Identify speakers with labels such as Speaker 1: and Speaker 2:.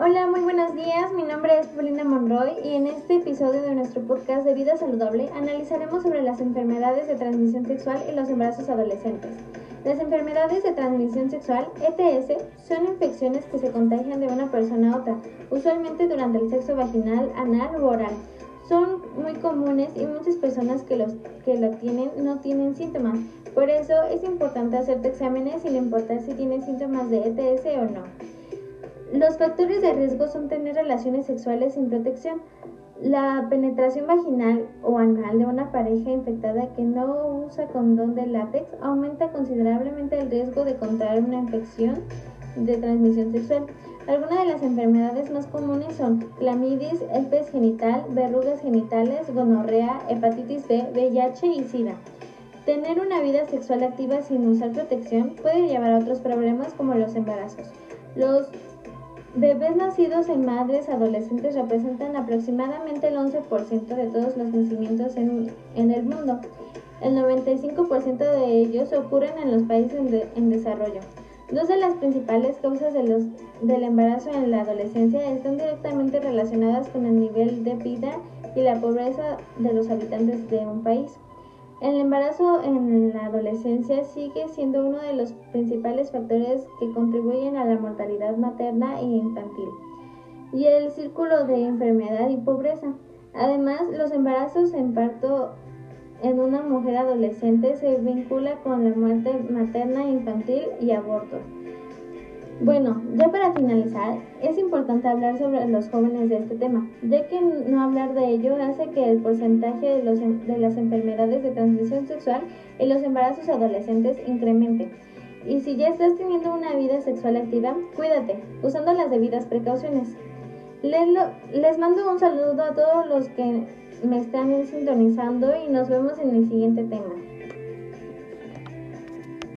Speaker 1: Hola, muy buenos días. Mi nombre es Paulina Monroy y en este episodio de nuestro podcast de Vida Saludable analizaremos sobre las enfermedades de transmisión sexual y los embarazos adolescentes. Las enfermedades de transmisión sexual, ETS, son infecciones que se contagian de una persona a otra, usualmente durante el sexo vaginal, anal u oral. Son muy comunes y muchas personas que, los, que tienen no tienen síntomas. Por eso es importante hacerte exámenes sin importar si tienes síntomas de ETS o no. Los factores de riesgo son tener relaciones sexuales sin protección, la penetración vaginal o anal de una pareja infectada que no usa condón de látex aumenta considerablemente el riesgo de contraer una infección de transmisión sexual. Algunas de las enfermedades más comunes son clamidia, herpes genital, verrugas genitales, gonorrea, hepatitis B, VIH y SIDA. Tener una vida sexual activa sin usar protección puede llevar a otros problemas como los embarazos. Los Bebés nacidos en madres adolescentes representan aproximadamente el 11% de todos los nacimientos en, el mundo. El 95% de ellos ocurren en los países en, desarrollo. Dos de las principales causas de los, del embarazo en la adolescencia están directamente relacionadas con el nivel de vida y la pobreza de los habitantes de un país. El embarazo en la adolescencia sigue siendo uno de los principales factores que contribuyen a la mortalidad materna e infantil y el círculo de enfermedad y pobreza. Además, los embarazos en parto en una mujer adolescente se vincula con la muerte materna e infantil y abortos. Bueno, ya para finalizar, es importante hablar sobre los jóvenes de este tema, ya que no hablar de ello hace que el porcentaje de, los, de las enfermedades de transmisión sexual y los embarazos adolescentes incremente. Y si ya estás teniendo una vida sexual activa, cuídate, usando las debidas precauciones. Les mando un saludo a todos los que me están sintonizando y nos vemos en el siguiente tema.